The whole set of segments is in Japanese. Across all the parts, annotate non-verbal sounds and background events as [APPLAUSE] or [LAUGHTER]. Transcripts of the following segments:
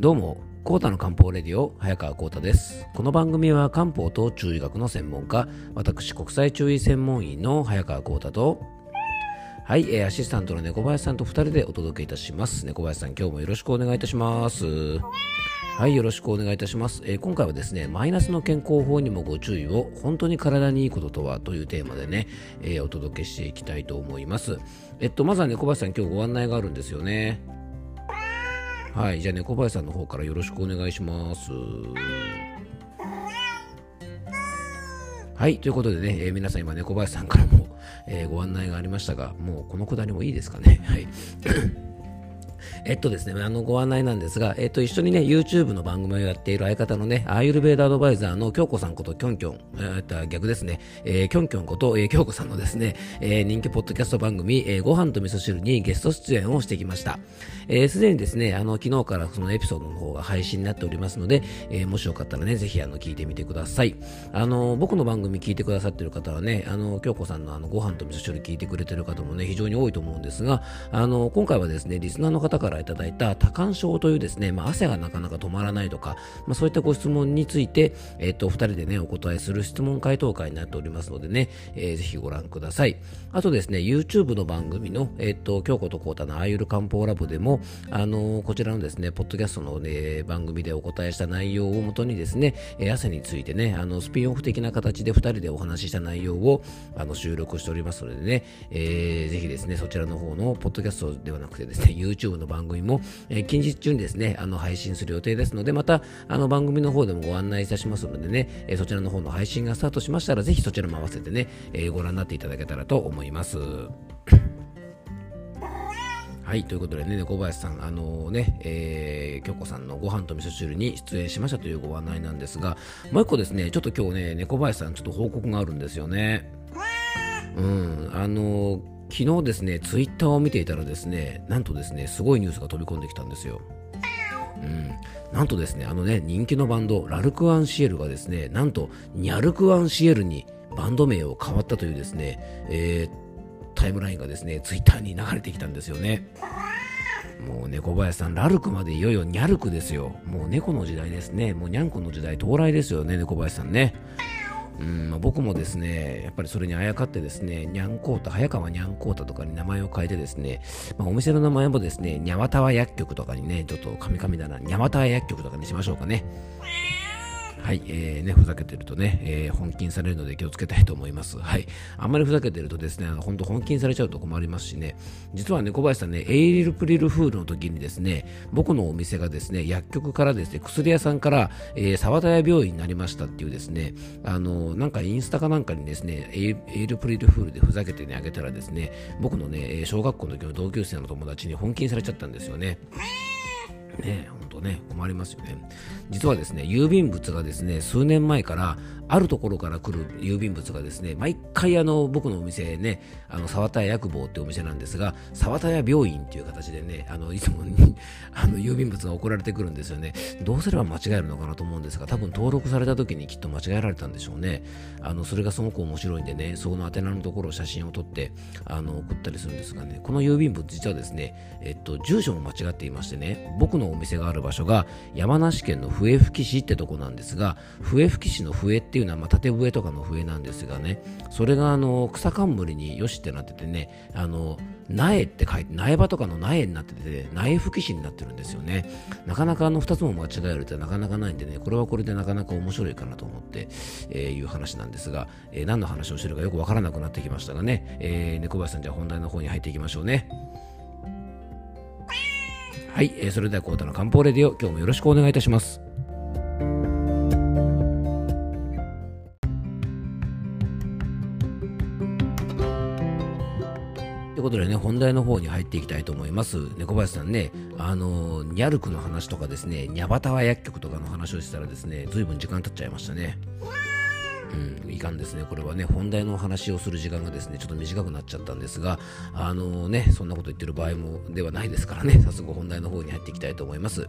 どうも、コータの漢方レディオ、早川コータです。この番組は漢方と中医学の専門家、私、国際中医専門医の早川コータと、はい、アシスタントの猫林さんと2人でお届けいたします。猫林さん、今日もよろしくお願いいたします。はい、よろしくお願いいたします、えー、今回はですね、マイナスの健康法にもご注意を、本当に体にいいこととはというテーマでね、えー、お届けしていきたいと思います。えっと、まずは猫林さん、今日ご案内があるんですよね。はい、じゃあ猫、林さんの方からよろしくお願いします。はい、ということでね、えー、皆さん今猫、林さんからも、えー、ご案内がありましたが、もうこのくだりもいいですかね。はい。えっとですね、あのご案内なんですが、えっと、一緒にね、YouTube の番組をやっている相方のね、アーユルベーダアドバイザーの京子さんことキョンキョン、えっと、逆ですね、えー、キョンキョンこと、えー、京子さんのですね、えー、人気ポッドキャスト番組、えー、ご飯と味噌汁にゲスト出演をしてきました。えー、すでにですね、あの、昨日からそのエピソードの方が配信になっておりますので、えー、もしよかったらね、ぜひあの、聞いてみてください。あの、僕の番組聞いてくださってる方はね、あの、京子さんのあの、ご飯と味噌汁聞いてくれてる方もね、非常に多いと思うんですが、あの、今回はですね、リスナーの方からいただいた多汗症というですね、まあ、汗がなかなか止まらないとか、まあ、そういったご質問について、えっ、と、二人でね、お答えする質問回答会になっておりますのでね、えー、ぜひご覧ください。あとですね、YouTube の番組の、えっ、と、京子とコータのあゆる漢方ラボでも、あのー、こちらのですね、ポッドキャストの、ね、番組でお答えした内容をもとにですね、え汗についてね、あの、スピンオフ的な形で二人でお話しした内容を、あの、収録しておりますのでね、えー、ぜひですね、そちらの方の、ポッドキャストではなくてですね、YouTube のの番組も、え、近日中にですね、あの配信する予定ですので、またあの番組の方でもご案内いたしますのでね、えそちらの方の配信がスタートしましたら、ぜひそちらも合わせてね、えご覧になっていただけたらと思います。はい、ということでね、猫林さん、あのー、ね、えー、京子さんのご飯と味噌汁に出演しましたというご案内なんですが、もう一個ですね、ちょっと今日ね、猫林さん、ちょっと報告があるんですよね。うん、あのー昨日ですね、ツイッターを見ていたらですね、なんとですね、すごいニュースが飛び込んできたんですよ。うん、なんとですね、あのね、人気のバンド、ラルク・アンシエルがですね、なんと、ニャルク・アンシエルにバンド名を変わったというですね、えー、タイムラインがですね、ツイッターに流れてきたんですよね。もう猫林さん、ラルクまでいよいよニャルクですよ。もう猫の時代ですね。もうニャンコの時代到来ですよね、猫林さんね。うんまあ、僕もですね、やっぱりそれにあやかってですね、にゃんこうた、早川にゃんこうたとかに名前を変えてですね、まあ、お店の名前もですね、にゃわたわ薬局とかにね、ちょっとカミカミだな、にゃわたわ薬局とかにしましょうかね。はい、えー、ね、ふざけてるとね、えー、本金されるので気をつけたいと思います。はい。あんまりふざけてるとですね、あの本当本金されちゃうと困りますしね、実はね、小林さんね、エイリルプリルフールの時にですね、僕のお店がですね、薬局からですね、薬屋さんから、えー、沢田屋病院になりましたっていうですね、あの、なんかインスタかなんかにですね、エイリルプリルフールでふざけてね、あげたらですね、僕のね、小学校の時の同級生の友達に本金されちゃったんですよね。ね、ね、困りますよね。実はですね、郵便物がですね、数年前から、あるところから来る郵便物がですね、毎回あの、僕のお店ね、あの、沢田屋薬房ってお店なんですが、沢田屋病院っていう形でね、あの、いつも [LAUGHS] あの、郵便物が送られてくるんですよね。どうすれば間違えるのかなと思うんですが、多分登録された時にきっと間違えられたんでしょうね。あの、それがすごく面白いんでね、その宛名のところを写真を撮って、あの、送ったりするんですがね、この郵便物実はですね、えっと、住所も間違っていましてね、僕のお店がある場所場所が山梨県の笛吹市ってとこなんですが、笛吹市の笛っていうのは、まあ、縦笛とかの笛なんですがね、それがあの草冠によしってなっててね、あの苗って書いて、苗場とかの苗になってて、苗吹市になってるんですよね。なかなかあの2つも間違えるってなかなかないんでね、これはこれでなかなか面白いかなと思って、えー、いう話なんですが、えー、何の話をしてるかよくわからなくなってきましたがね、えー、猫林さんじゃあ本題の方に入っていきましょうね。はい、えー、それではコータの漢方レディオ、今日もよろしくお願いいたします。ということでね、本題の方に入っていきたいと思います。猫林さんね、あのニャルクの話とかですね、ニャバタワ薬局とかの話をしたらですね、ずいぶん時間経っちゃいましたね。うん、いかんですね。これはね、本題のお話をする時間がですね、ちょっと短くなっちゃったんですが、あのね、そんなこと言ってる場合もではないですからね、早速本題の方に入っていきたいと思います。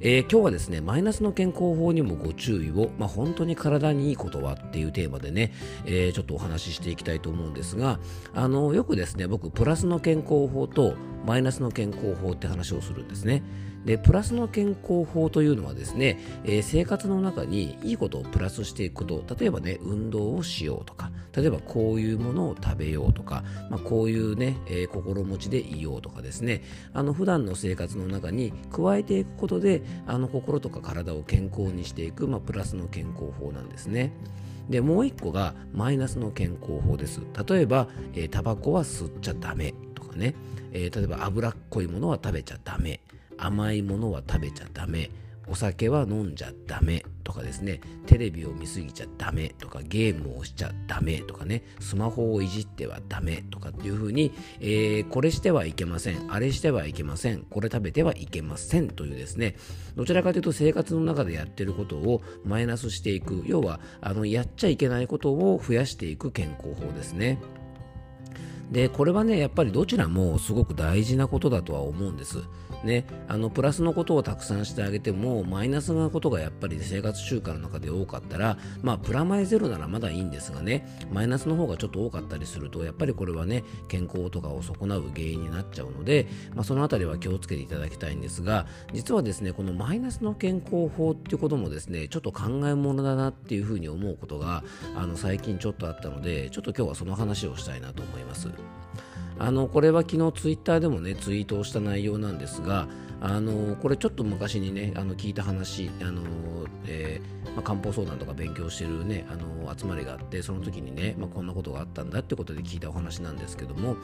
えー、今日はですね、マイナスの健康法にもご注意を、まあ、本当に体にいいことはっていうテーマでね、えー、ちょっとお話ししていきたいと思うんですが、あの、よくですね、僕、プラスの健康法とマイナスの健康法って話をするんですね。でプラスの健康法というのはですね、えー、生活の中にいいことをプラスしていくこと。例えばね運動をしようとか。例えばこういうものを食べようとか、まあ、こういうね、えー、心持ちでいようとかですね。あの普段の生活の中に加えていくことであの心とか体を健康にしていく、まあ、プラスの健康法なんですね。でもう一個がマイナスの健康法です。例えば、えー、タバコは吸っちゃダメとかね、えー、例えば脂っこいものは食べちゃダメ甘いものは食べちゃダメ。お酒は飲んじゃダメ。とかですね。テレビを見すぎちゃダメ。とかゲームをしちゃダメ。とかね。スマホをいじってはダメ。とかっていう風に、えー、これしてはいけません。あれしてはいけません。これ食べてはいけません。というですね。どちらかというと生活の中でやってることをマイナスしていく。要はあのやっちゃいけないことを増やしていく健康法ですね。でこれはねやっぱりどちらもすごく大事なことだとは思うんですねあのプラスのことをたくさんしてあげてもマイナスなことがやっぱり生活習慣の中で多かったらまあプラマイゼロならまだいいんですがねマイナスの方がちょっと多かったりするとやっぱりこれはね健康とかを損なう原因になっちゃうので、まあ、そのあたりは気をつけていただきたいんですが実はですねこのマイナスの健康法っていうこともですねちょっと考えものだなっていうふうに思うことがあの最近ちょっとあったのでちょっと今日はその話をしたいなと思います。あのこれは昨日ツイッターでもねツイートをした内容なんですがあのこれちょっと昔にねあの聞いた話あの、えー、まあ、漢方相談とか勉強してるねあの集まりがあってその時にね、まあ、こんなことがあったんだってことで聞いたお話なんですけども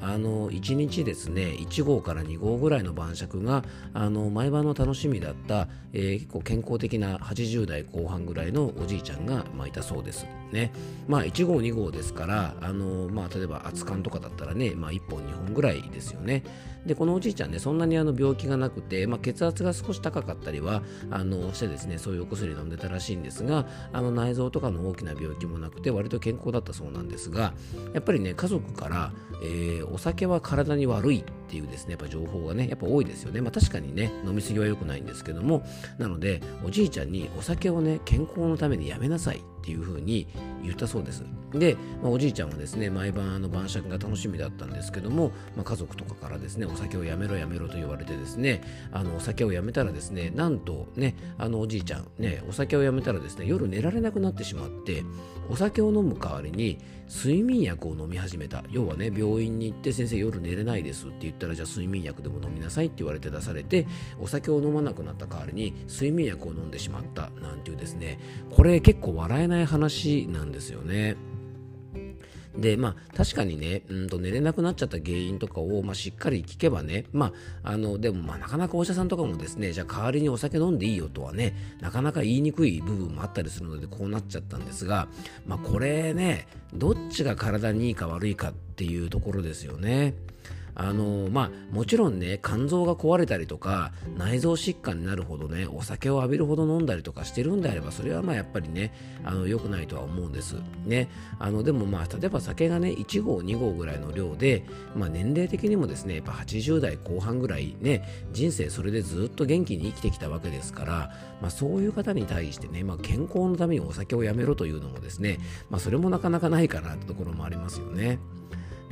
あの1日ですね1号から2号ぐらいの晩酌があの毎晩の楽しみだった、えー、結構健康的な80代後半ぐらいのおじいちゃんが、まあ、いたそうです。ね。まあ1号2号ですからあの、まあ、例えば熱燗とかだったらね、まあ、1本2本ぐらいですよね。でこのおじいちゃんねそんなにあの病気がなくて、まあ、血圧が少し高かったりはあのしてですねそういうお薬飲んでたらしいんですがあの内臓とかの大きな病気もなくて割と健康だったそうなんですがやっぱりね家族から、えー、お酒は体に悪いっていうですねやっぱ情報がねやっぱ多いですよね、まあ、確かにね飲み過ぎは良くないんですけどもなのでおじいちゃんにお酒をね健康のためにやめなさいっていうふうに言ったそうです。で、まあ、おじいちゃんはですね、毎晩あの晩酌が楽しみだったんですけども、まあ、家族とかからですね、お酒をやめろやめろと言われてですね、あのお酒をやめたらですね、なんとね、あのおじいちゃん、ね、お酒をやめたらですね、夜寝られなくなってしまって、お酒を飲む代わりに睡眠薬を飲み始めた。要はね、病院に行って先生夜寝れないですって言ったら、じゃあ睡眠薬でも飲みなさいって言われて出されて、お酒を飲まなくなった代わりに睡眠薬を飲んでしまったなんていうですね、これ結構笑えないない話なんですよね。で、まあ、確かにね、うんと寝れなくなっちゃった原因とかを、まあ、しっかり聞けばね、まあ、あの、でも、まあ、なかなかお医者さんとかもですね、じゃあ代わりにお酒飲んでいいよとはね、なかなか言いにくい部分もあったりするので、こうなっちゃったんですが、まあ、これね、どっちが体にいいか悪いかっていうところですよね。あのまあもちろんね肝臓が壊れたりとか内臓疾患になるほどねお酒を浴びるほど飲んだりとかしてるんであればそれはまあやっぱりねあの良くないとは思うんですねあのでもまあ例えば酒がね1合2合ぐらいの量でまあ年齢的にもですねやっぱ80代後半ぐらいね人生それでずっと元気に生きてきたわけですからまあそういう方に対してねまあ健康のためにお酒をやめろというのもですねまあそれもなかなかないかなってところもありますよね。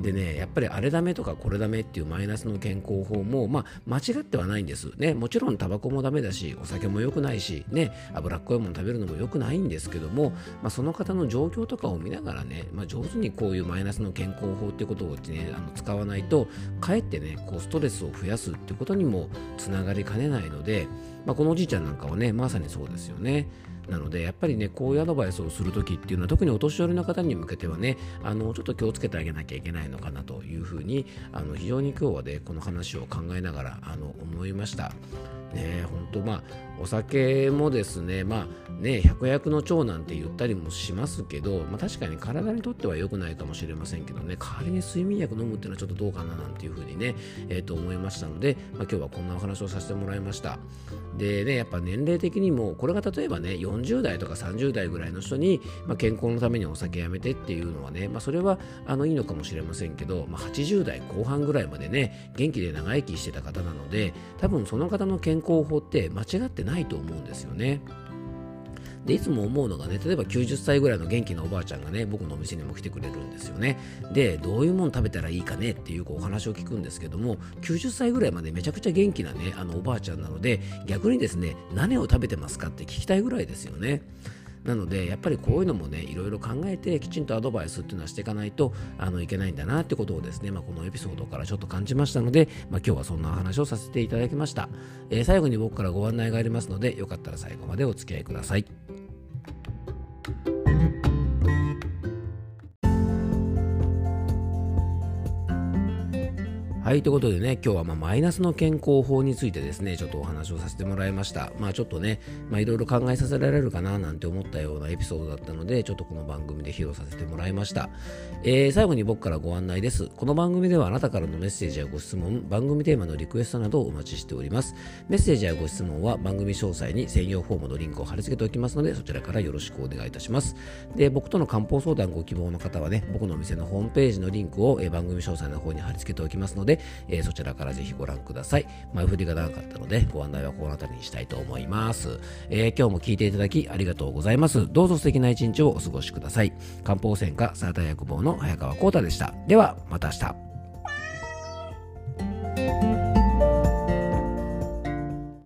でね、やっぱりあれダメとかこれダメっていうマイナスの健康法も、まあ、間違ってはないんです。ね、もちろんタバコもダメだし、お酒も良くないし、ね、脂っこいもの食べるのも良くないんですけども、まあ、その方の状況とかを見ながらね、まあ、上手にこういうマイナスの健康法っていうことを、ね、あの使わないと、かえってね、こうストレスを増やすっていうことにもつながりかねないので、まあ、このおじいちゃんなんかはね、まさにそうですよね。なのでやっぱりねこういうアドバイスをするときっていうのは特にお年寄りの方に向けてはねあのちょっと気をつけてあげなきゃいけないのかなというふうにあの非常に今日はねこの話を考えながらあの思いました。ね本当まあお酒もですねまあね百薬の長なんて言ったりもしますけど、まあ、確かに体にとっては良くないかもしれませんけどね代わりに睡眠薬飲むっていうのはちょっとどうかななんていうふうにね、えー、と思いましたので、まあ、今日はこんなお話をさせてもらいました。でねやっぱ年齢的にもこれが例えばね40代とか30代ぐらいの人に、まあ、健康のためにお酒やめてっていうのはね、まあ、それはあのいいのかもしれませんけど、まあ、80代後半ぐらいまでね元気で長生きしてた方なので多分その方の健康法って間違ってないと思うんですよね。でいつも思うのがね例えば90歳ぐらいの元気なおばあちゃんがね僕のお店にも来てくれるんですよねでどういうもの食べたらいいかねっていうこうお話を聞くんですけども90歳ぐらいまでめちゃくちゃ元気なねあのおばあちゃんなので逆にですね何を食べてますかって聞きたいぐらいですよねなのでやっぱりこういうのもねいろいろ考えてきちんとアドバイスっていうのはしていかないとあのいけないんだなってことをですね、まあ、このエピソードからちょっと感じましたので、まあ、今日はそんなお話をさせていただきました、えー、最後に僕からご案内がありますのでよかったら最後までお付き合いください。はい、ということでね、今日はまマイナスの健康法についてですね、ちょっとお話をさせてもらいました。まあちょっとね、まあいろいろ考えさせられるかななんて思ったようなエピソードだったので、ちょっとこの番組で披露させてもらいました。えー、最後に僕からご案内です。この番組ではあなたからのメッセージやご質問、番組テーマのリクエストなどをお待ちしております。メッセージやご質問は番組詳細に専用フォームのリンクを貼り付けておきますので、そちらからよろしくお願いいたします。で、僕との漢方相談ご希望の方はね、僕のお店のホームページのリンクを、え、番組詳細の方に貼り付けておきますのでえー、そちらからぜひご覧ください。前振りが長かったので、ご案内はこの辺りにしたいと思います。えー、今日も聞いていただきありがとうございます。どうぞ素敵な一日をお過ごしください。漢方専科サーター薬房の早川幸太でした。では、また明日。